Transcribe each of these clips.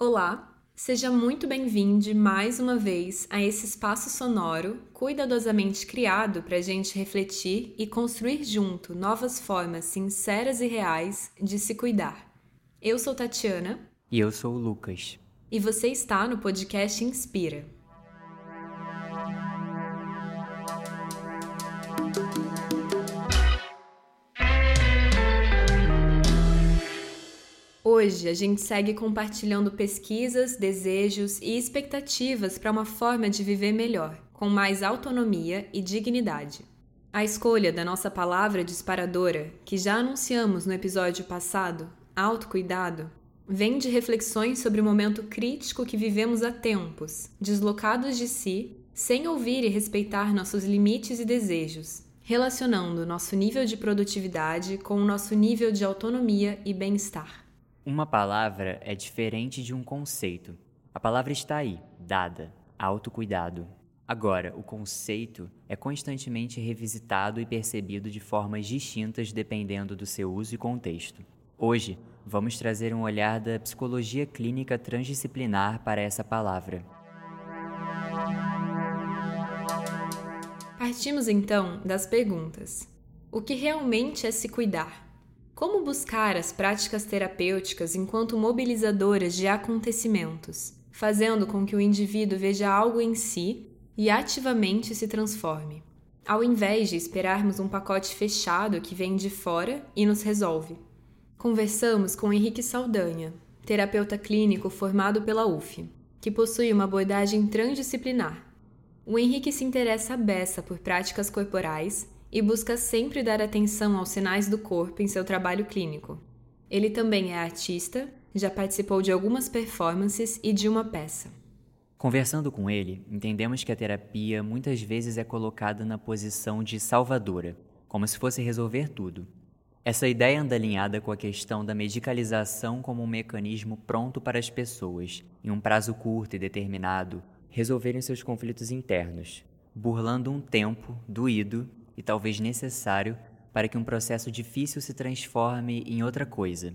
Olá, seja muito bem-vindo mais uma vez a esse espaço sonoro cuidadosamente criado para a gente refletir e construir junto novas formas sinceras e reais de se cuidar. Eu sou Tatiana. E eu sou o Lucas. E você está no podcast Inspira. Hoje a gente segue compartilhando pesquisas, desejos e expectativas para uma forma de viver melhor, com mais autonomia e dignidade. A escolha da nossa palavra disparadora, que já anunciamos no episódio passado, autocuidado, vem de reflexões sobre o momento crítico que vivemos há tempos, deslocados de si, sem ouvir e respeitar nossos limites e desejos, relacionando nosso nível de produtividade com o nosso nível de autonomia e bem-estar. Uma palavra é diferente de um conceito. A palavra está aí, dada, autocuidado. Agora, o conceito é constantemente revisitado e percebido de formas distintas dependendo do seu uso e contexto. Hoje, vamos trazer um olhar da psicologia clínica transdisciplinar para essa palavra. Partimos então das perguntas: O que realmente é se cuidar? Como buscar as práticas terapêuticas enquanto mobilizadoras de acontecimentos, fazendo com que o indivíduo veja algo em si e ativamente se transforme, ao invés de esperarmos um pacote fechado que vem de fora e nos resolve. Conversamos com Henrique Saldanha, terapeuta clínico formado pela UF, que possui uma abordagem transdisciplinar. O Henrique se interessa a beça por práticas corporais e busca sempre dar atenção aos sinais do corpo em seu trabalho clínico. Ele também é artista, já participou de algumas performances e de uma peça. Conversando com ele, entendemos que a terapia muitas vezes é colocada na posição de salvadora, como se fosse resolver tudo. Essa ideia anda alinhada com a questão da medicalização como um mecanismo pronto para as pessoas, em um prazo curto e determinado, resolverem seus conflitos internos, burlando um tempo doído e talvez necessário para que um processo difícil se transforme em outra coisa.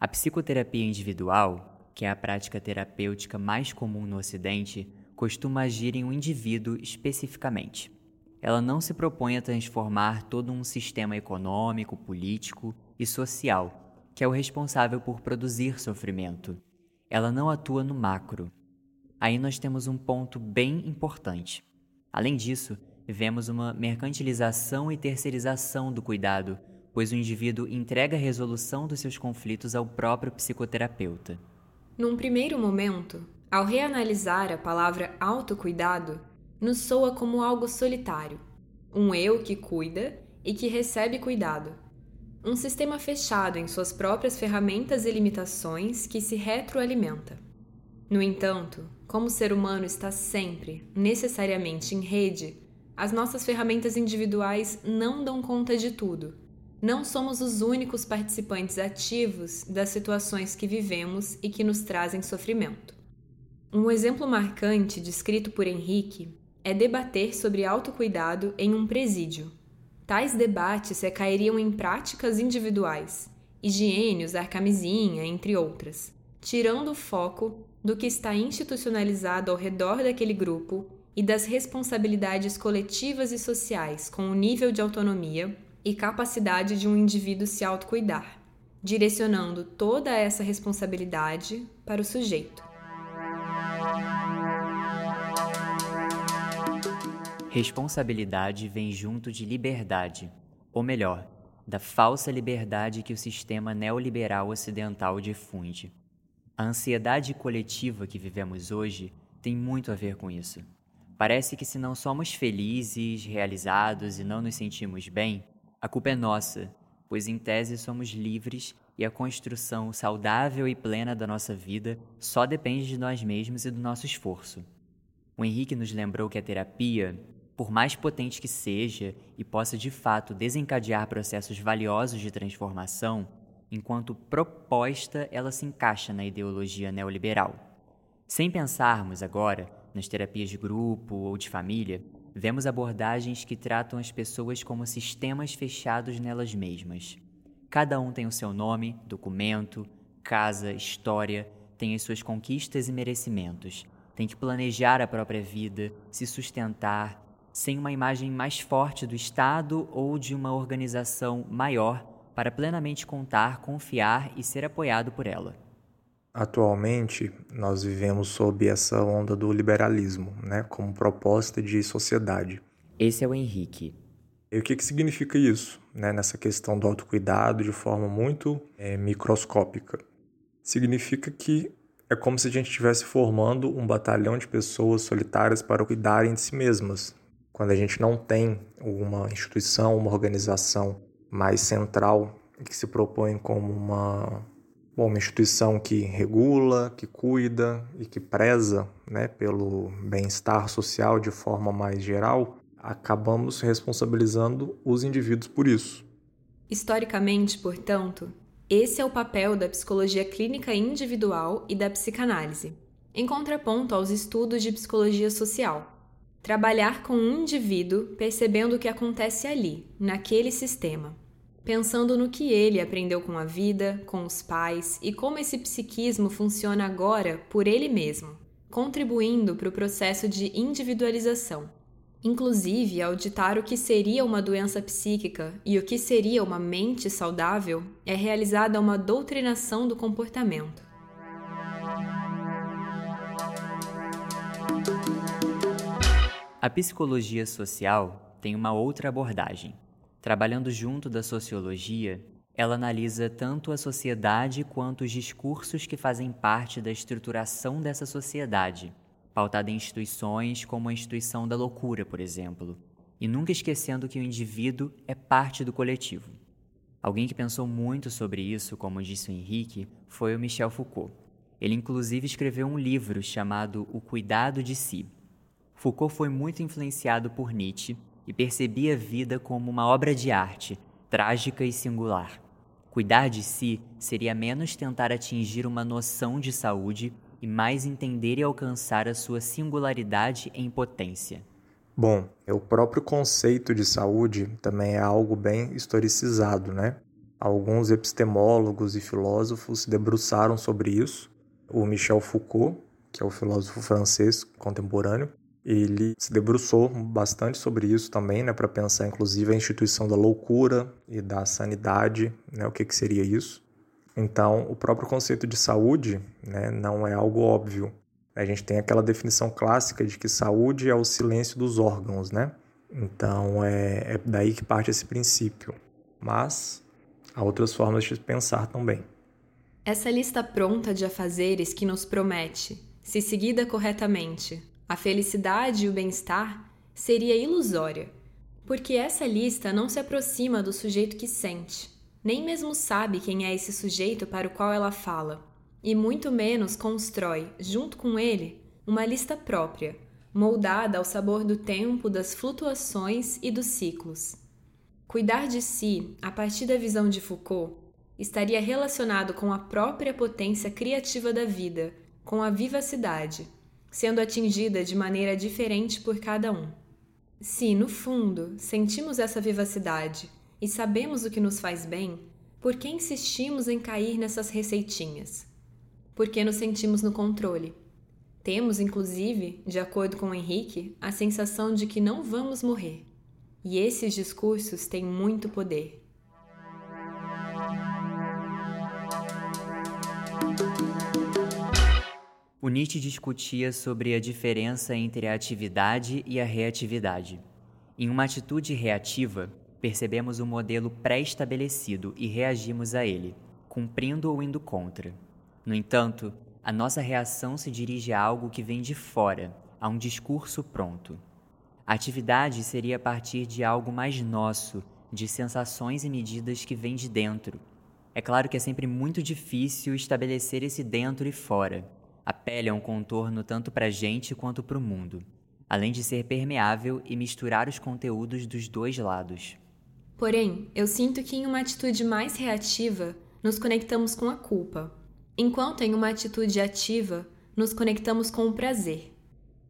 A psicoterapia individual, que é a prática terapêutica mais comum no Ocidente, costuma agir em um indivíduo especificamente. Ela não se propõe a transformar todo um sistema econômico, político e social, que é o responsável por produzir sofrimento. Ela não atua no macro. Aí nós temos um ponto bem importante. Além disso, vemos uma mercantilização e terceirização do cuidado, pois o indivíduo entrega a resolução dos seus conflitos ao próprio psicoterapeuta. Num primeiro momento, ao reanalisar a palavra autocuidado, nos soa como algo solitário, um eu que cuida e que recebe cuidado. Um sistema fechado em suas próprias ferramentas e limitações que se retroalimenta. No entanto, como o ser humano está sempre, necessariamente em rede, as nossas ferramentas individuais não dão conta de tudo. Não somos os únicos participantes ativos das situações que vivemos e que nos trazem sofrimento. Um exemplo marcante descrito por Henrique é debater sobre autocuidado em um presídio. Tais debates recairiam em práticas individuais, higiene, usar camisinha, entre outras, tirando o foco do que está institucionalizado ao redor daquele grupo e das responsabilidades coletivas e sociais com o nível de autonomia e capacidade de um indivíduo se autocuidar, direcionando toda essa responsabilidade para o sujeito. Responsabilidade vem junto de liberdade, ou melhor, da falsa liberdade que o sistema neoliberal ocidental difunde. A ansiedade coletiva que vivemos hoje tem muito a ver com isso. Parece que se não somos felizes, realizados e não nos sentimos bem, a culpa é nossa, pois em tese somos livres e a construção saudável e plena da nossa vida só depende de nós mesmos e do nosso esforço. O Henrique nos lembrou que a terapia, por mais potente que seja e possa de fato desencadear processos valiosos de transformação, enquanto proposta ela se encaixa na ideologia neoliberal. Sem pensarmos agora nas terapias de grupo ou de família, vemos abordagens que tratam as pessoas como sistemas fechados nelas mesmas. Cada um tem o seu nome, documento, casa, história, tem as suas conquistas e merecimentos, tem que planejar a própria vida, se sustentar, sem uma imagem mais forte do Estado ou de uma organização maior para plenamente contar, confiar e ser apoiado por ela. Atualmente, nós vivemos sob essa onda do liberalismo, né, como proposta de sociedade. Esse é o Henrique. E o que, que significa isso, né, nessa questão do autocuidado de forma muito é, microscópica? Significa que é como se a gente estivesse formando um batalhão de pessoas solitárias para cuidarem de si mesmas. Quando a gente não tem uma instituição, uma organização mais central que se propõe como uma Bom, uma instituição que regula, que cuida e que preza né, pelo bem-estar social de forma mais geral, acabamos responsabilizando os indivíduos por isso. Historicamente, portanto, esse é o papel da psicologia clínica individual e da psicanálise, em contraponto aos estudos de psicologia social. Trabalhar com um indivíduo percebendo o que acontece ali, naquele sistema pensando no que ele aprendeu com a vida, com os pais e como esse psiquismo funciona agora por ele mesmo, contribuindo para o processo de individualização. Inclusive, ao ditar o que seria uma doença psíquica e o que seria uma mente saudável, é realizada uma doutrinação do comportamento. A psicologia social tem uma outra abordagem Trabalhando junto da sociologia, ela analisa tanto a sociedade quanto os discursos que fazem parte da estruturação dessa sociedade, pautada em instituições como a instituição da loucura, por exemplo, e nunca esquecendo que o indivíduo é parte do coletivo. Alguém que pensou muito sobre isso, como disse o Henrique, foi o Michel Foucault. Ele inclusive escreveu um livro chamado O Cuidado de Si. Foucault foi muito influenciado por Nietzsche e percebia a vida como uma obra de arte, trágica e singular. Cuidar de si seria menos tentar atingir uma noção de saúde e mais entender e alcançar a sua singularidade em potência. Bom, o próprio conceito de saúde também é algo bem historicizado, né? Alguns epistemólogos e filósofos se debruçaram sobre isso. O Michel Foucault, que é o filósofo francês contemporâneo, ele se debruçou bastante sobre isso também, né, para pensar inclusive a instituição da loucura e da sanidade, né, o que, que seria isso. Então, o próprio conceito de saúde né, não é algo óbvio. A gente tem aquela definição clássica de que saúde é o silêncio dos órgãos, né? Então, é, é daí que parte esse princípio. Mas há outras formas de pensar também. Essa lista pronta de afazeres que nos promete, se seguida corretamente, a felicidade e o bem-estar seria ilusória, porque essa lista não se aproxima do sujeito que sente, nem mesmo sabe quem é esse sujeito para o qual ela fala, e muito menos constrói, junto com ele, uma lista própria, moldada ao sabor do tempo, das flutuações e dos ciclos. Cuidar de si, a partir da visão de Foucault, estaria relacionado com a própria potência criativa da vida, com a vivacidade sendo atingida de maneira diferente por cada um. Se, no fundo, sentimos essa vivacidade e sabemos o que nos faz bem, por que insistimos em cair nessas receitinhas? Porque nos sentimos no controle. Temos, inclusive, de acordo com Henrique, a sensação de que não vamos morrer. E esses discursos têm muito poder. O Nietzsche discutia sobre a diferença entre a atividade e a reatividade. Em uma atitude reativa, percebemos um modelo pré-estabelecido e reagimos a ele, cumprindo ou indo contra. No entanto, a nossa reação se dirige a algo que vem de fora, a um discurso pronto. A atividade seria a partir de algo mais nosso, de sensações e medidas que vêm de dentro. É claro que é sempre muito difícil estabelecer esse dentro e fora, pele é um contorno tanto para a gente quanto para o mundo, além de ser permeável e misturar os conteúdos dos dois lados. Porém, eu sinto que em uma atitude mais reativa, nos conectamos com a culpa, enquanto em uma atitude ativa, nos conectamos com o prazer.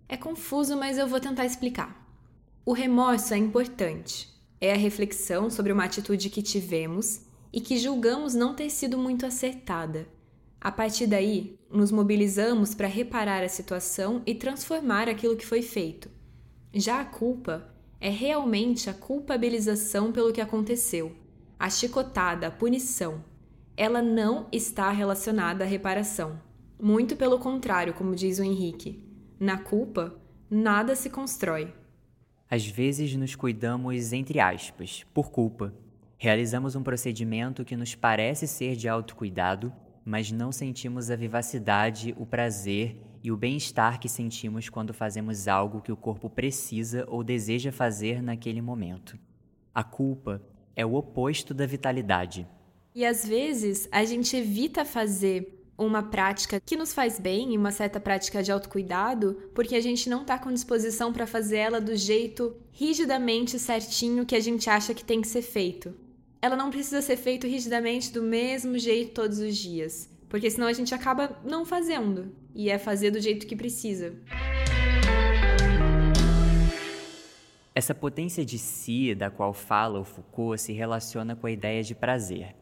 É confuso, mas eu vou tentar explicar. O remorso é importante. É a reflexão sobre uma atitude que tivemos e que julgamos não ter sido muito acertada A partir daí, nos mobilizamos para reparar a situação e transformar aquilo que foi feito. Já a culpa é realmente a culpabilização pelo que aconteceu, a chicotada, a punição. Ela não está relacionada à reparação. Muito pelo contrário, como diz o Henrique. Na culpa, nada se constrói. Às vezes nos cuidamos, entre aspas, por culpa. Realizamos um procedimento que nos parece ser de autocuidado mas não sentimos a vivacidade, o prazer e o bem-estar que sentimos quando fazemos algo que o corpo precisa ou deseja fazer naquele momento. A culpa é o oposto da vitalidade. E às vezes a gente evita fazer uma prática que nos faz bem, uma certa prática de autocuidado, porque a gente não está com disposição para fazer ela do jeito rigidamente certinho que a gente acha que tem que ser feito ela não precisa ser feita rigidamente do mesmo jeito todos os dias, porque senão a gente acaba não fazendo e é fazer do jeito que precisa. Essa potência de si da qual fala o Foucault se relaciona com a ideia de prazer.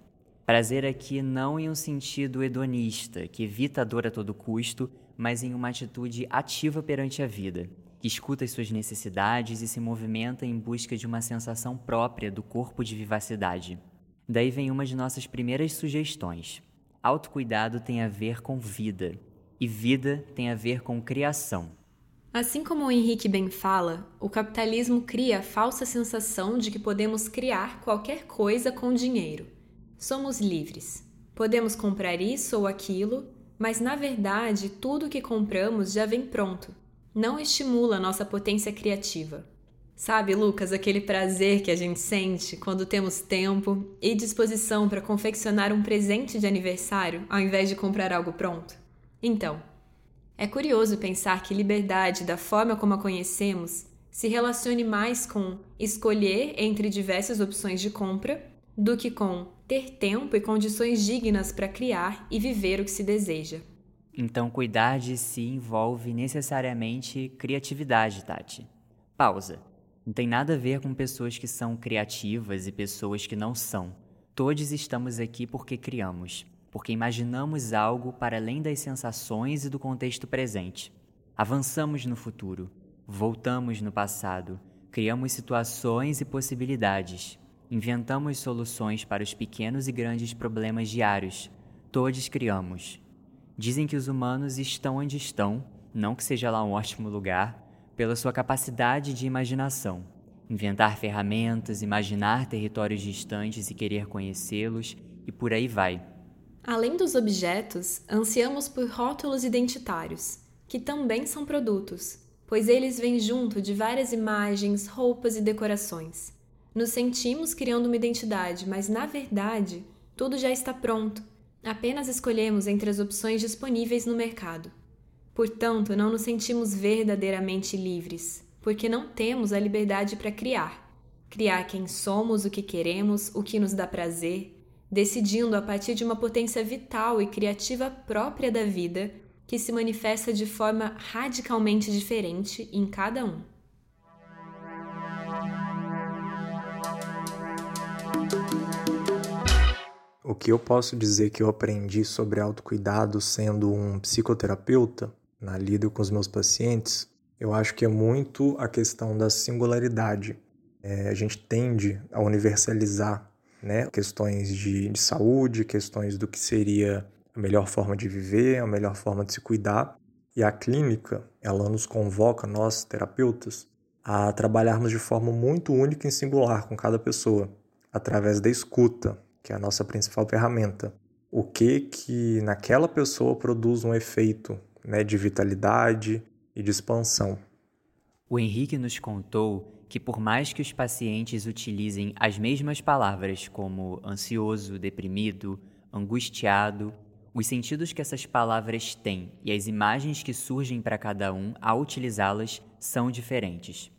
Prazer aqui não em um sentido hedonista, que evita a dor a todo custo, mas em uma atitude ativa perante a vida, que escuta as suas necessidades e se movimenta em busca de uma sensação própria do corpo de vivacidade. Daí vem uma de nossas primeiras sugestões. Autocuidado tem a ver com vida, e vida tem a ver com criação. Assim como o Henrique bem fala, o capitalismo cria a falsa sensação de que podemos criar qualquer coisa com dinheiro. Somos livres. Podemos comprar isso ou aquilo, mas na verdade tudo que compramos já vem pronto não estimula a nossa potência criativa. Sabe, Lucas, aquele prazer que a gente sente quando temos tempo e disposição para confeccionar um presente de aniversário ao invés de comprar algo pronto? Então, é curioso pensar que liberdade, da forma como a conhecemos, se relacione mais com escolher entre diversas opções de compra do que com ter tempo e condições dignas para criar e viver o que se deseja. Então, cuidar de si envolve necessariamente criatividade, Tati. Pausa. Não tem nada a ver com pessoas que são criativas e pessoas que não são. Todos estamos aqui porque criamos, porque imaginamos algo para além das sensações e do contexto presente. Avançamos no futuro, voltamos no passado, criamos situações e possibilidades, inventamos soluções para os pequenos e grandes problemas diários. Todos criamos. Dizem que os humanos estão onde estão, não que seja lá um ótimo lugar, pela sua capacidade de imaginação. Inventar ferramentas, imaginar territórios distantes e querer conhecê-los, e por aí vai. Além dos objetos, ansiamos por rótulos identitários, que também são produtos, pois eles vêm junto de várias imagens, roupas e decorações. Nos sentimos criando uma identidade, mas na verdade, tudo já está pronto Apenas escolhemos entre as opções disponíveis no mercado. Portanto, não nos sentimos verdadeiramente livres, porque não temos a liberdade para criar. Criar quem somos, o que queremos, o que nos dá prazer, decidindo a partir de uma potência vital e criativa própria da vida que se manifesta de forma radicalmente diferente em cada um. O que eu posso dizer que eu aprendi sobre autocuidado sendo um psicoterapeuta na lida com os meus pacientes, eu acho que é muito a questão da singularidade. É, a gente tende a universalizar né, questões de, de saúde, questões do que seria a melhor forma de viver, a melhor forma de se cuidar. E a clínica, ela nos convoca, nós terapeutas, a trabalharmos de forma muito única e singular com cada pessoa, através da escuta, que é a nossa principal ferramenta. O que que naquela pessoa produz um efeito né, de vitalidade e de expansão. O Henrique nos contou que, por mais que os pacientes utilizem as mesmas palavras, como ansioso, deprimido, angustiado, os sentidos que essas palavras têm e as imagens que surgem para cada um ao utilizá-las são diferentes.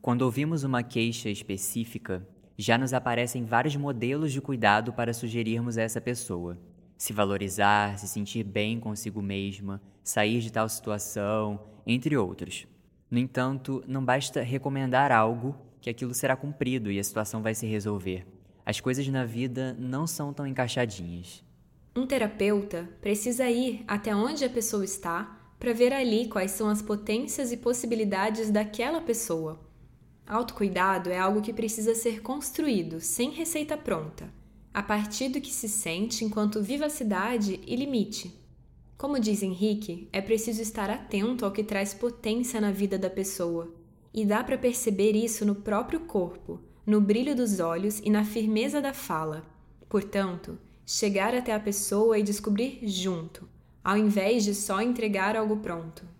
Quando ouvimos uma queixa específica, já nos aparecem vários modelos de cuidado para sugerirmos a essa pessoa. Se valorizar, se sentir bem consigo mesma, sair de tal situação, entre outros. No entanto, não basta recomendar algo que aquilo será cumprido e a situação vai se resolver. As coisas na vida não são tão encaixadinhas. Um terapeuta precisa ir até onde a pessoa está para ver ali quais são as potências e possibilidades daquela pessoa. Autocuidado é algo que precisa ser construído, sem receita pronta, a partir do que se sente enquanto vivacidade e limite. Como diz Henrique, é preciso estar atento ao que traz potência na vida da pessoa, e dá para perceber isso no próprio corpo, no brilho dos olhos e na firmeza da fala. Portanto, chegar até a pessoa e descobrir junto, ao invés de só entregar algo pronto.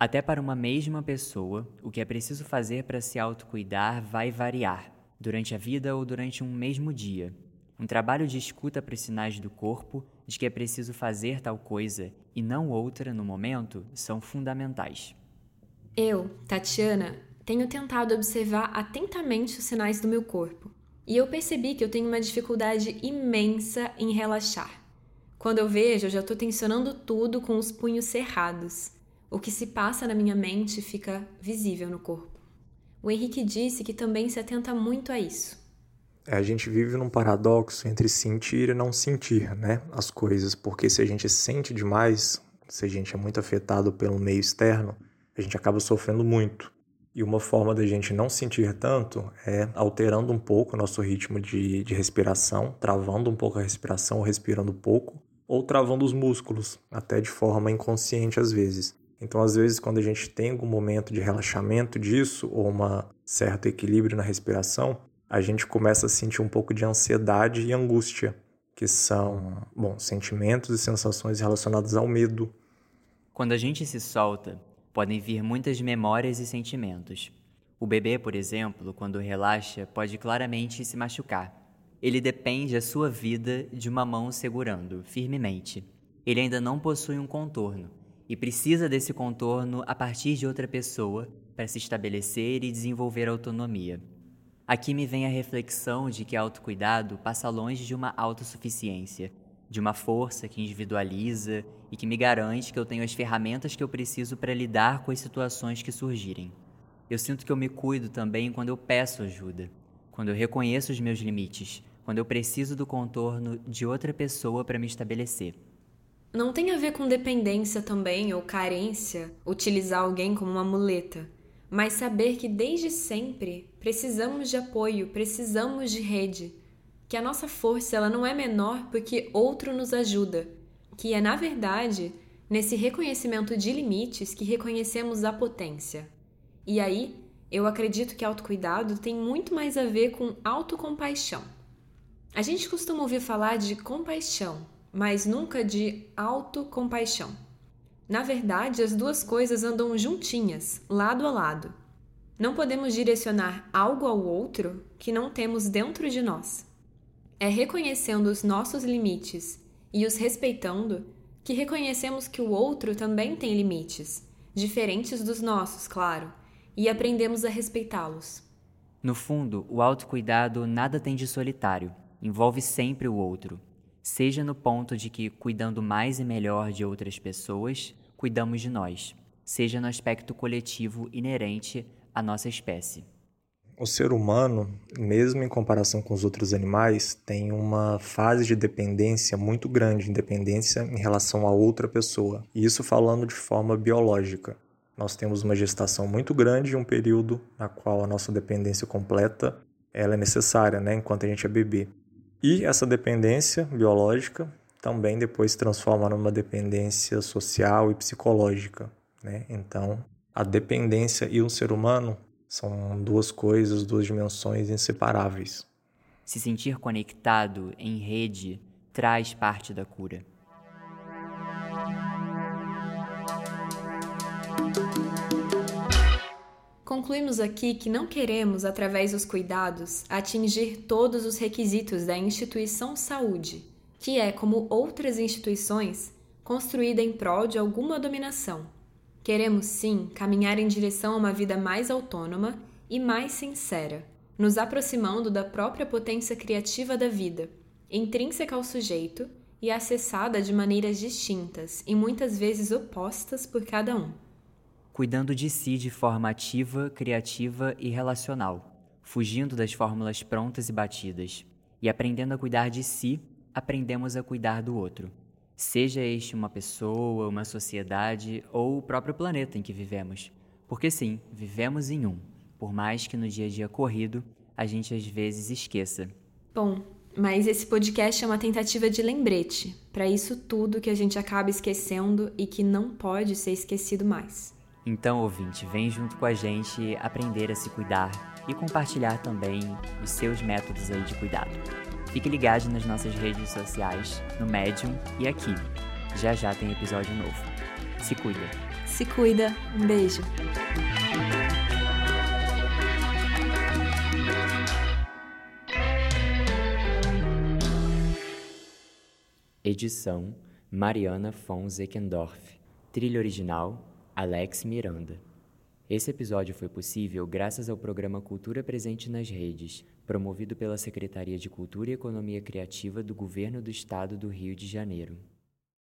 Até para uma mesma pessoa, o que é preciso fazer para se autocuidar vai variar, durante a vida ou durante um mesmo dia. Um trabalho de escuta para os sinais do corpo de que é preciso fazer tal coisa e não outra no momento são fundamentais. Eu, Tatiana, tenho tentado observar atentamente os sinais do meu corpo e eu percebi que eu tenho uma dificuldade imensa em relaxar. Quando eu vejo, eu já estou tensionando tudo com os punhos cerrados. O que se passa na minha mente fica visível no corpo. O Henrique disse que também se atenta muito a isso. É, a gente vive num paradoxo entre sentir e não sentir, né? As coisas, porque se a gente sente demais, se a gente é muito afetado pelo meio externo, a gente acaba sofrendo muito. E uma forma da gente não sentir tanto é alterando um pouco o nosso ritmo de, de respiração, travando um pouco a respiração, respirando pouco, ou travando os músculos, até de forma inconsciente às vezes. Então, às vezes, quando a gente tem algum momento de relaxamento disso, ou um certo equilíbrio na respiração, a gente começa a sentir um pouco de ansiedade e angústia, que são, bom, sentimentos e sensações relacionados ao medo. Quando a gente se solta, podem vir muitas memórias e sentimentos. O bebê, por exemplo, quando relaxa, pode claramente se machucar. Ele depende a sua vida de uma mão segurando firmemente. Ele ainda não possui um contorno e precisa desse contorno a partir de outra pessoa para se estabelecer e desenvolver autonomia. Aqui me vem a reflexão de que autocuidado passa longe de uma autossuficiência de uma força que individualiza e que me garante que eu tenho as ferramentas que eu preciso para lidar com as situações que surgirem. Eu sinto que eu me cuido também quando eu peço ajuda, quando eu reconheço os meus limites, quando eu preciso do contorno de outra pessoa para me estabelecer. Não tem a ver com dependência também ou carência utilizar alguém como uma muleta, mas saber que desde sempre precisamos de apoio, precisamos de rede que a nossa força ela não é menor porque outro nos ajuda, que é na verdade nesse reconhecimento de limites que reconhecemos a potência. E aí, eu acredito que autocuidado tem muito mais a ver com autocompaixão. A gente costuma ouvir falar de compaixão, mas nunca de autocompaixão. Na verdade, as duas coisas andam juntinhas, lado a lado. Não podemos direcionar algo ao outro que não temos dentro de nós. É reconhecendo os nossos limites e os respeitando que reconhecemos que o outro também tem limites, diferentes dos nossos, claro, e aprendemos a respeitá-los. No fundo, o autocuidado nada tem de solitário, envolve sempre o outro, seja no ponto de que, cuidando mais e melhor de outras pessoas, cuidamos de nós, seja no aspecto coletivo inerente à nossa espécie. O ser humano, mesmo em comparação com os outros animais, tem uma fase de dependência muito grande, independência em relação a outra pessoa. E isso falando de forma biológica. Nós temos uma gestação muito grande e um período na qual a nossa dependência completa ela é necessária, né, enquanto a gente é bebê. E essa dependência biológica também depois se transforma numa dependência social e psicológica, né? Então, a dependência e um ser humano são duas coisas, duas dimensões inseparáveis. Se sentir conectado em rede traz parte da cura. Concluímos aqui que não queremos, através dos cuidados, atingir todos os requisitos da instituição saúde, que é, como outras instituições, construída em prol de alguma dominação Queremos sim caminhar em direção a uma vida mais autônoma e mais sincera, nos aproximando da própria potência criativa da vida, intrínseca ao sujeito e acessada de maneiras distintas e muitas vezes opostas por cada um. Cuidando de si de forma ativa, criativa e relacional, fugindo das fórmulas prontas e batidas, e aprendendo a cuidar de si aprendemos a cuidar do outro, seja este uma pessoa, uma sociedade ou o próprio planeta em que vivemos. Porque sim, vivemos em um, por mais que no dia a dia corrido a gente às vezes esqueça. Bom, mas esse podcast é uma tentativa de lembrete para isso tudo que a gente acaba esquecendo e que não pode ser esquecido mais. Então, ouvinte, vem junto com a gente aprender a se cuidar e compartilhar também os seus métodos aí de cuidado. Fique ligado nas nossas redes sociais, no Medium e aqui. Já já tem episódio novo. Se cuida. Se cuida. Um beijo. Edição Mariana von Zeckendorf. Trilha original Alex Miranda. Esse episódio foi possível graças ao programa Cultura Presente nas Redes, promovido pela Secretaria de Cultura e Economia Criativa do Governo do Estado do Rio de Janeiro.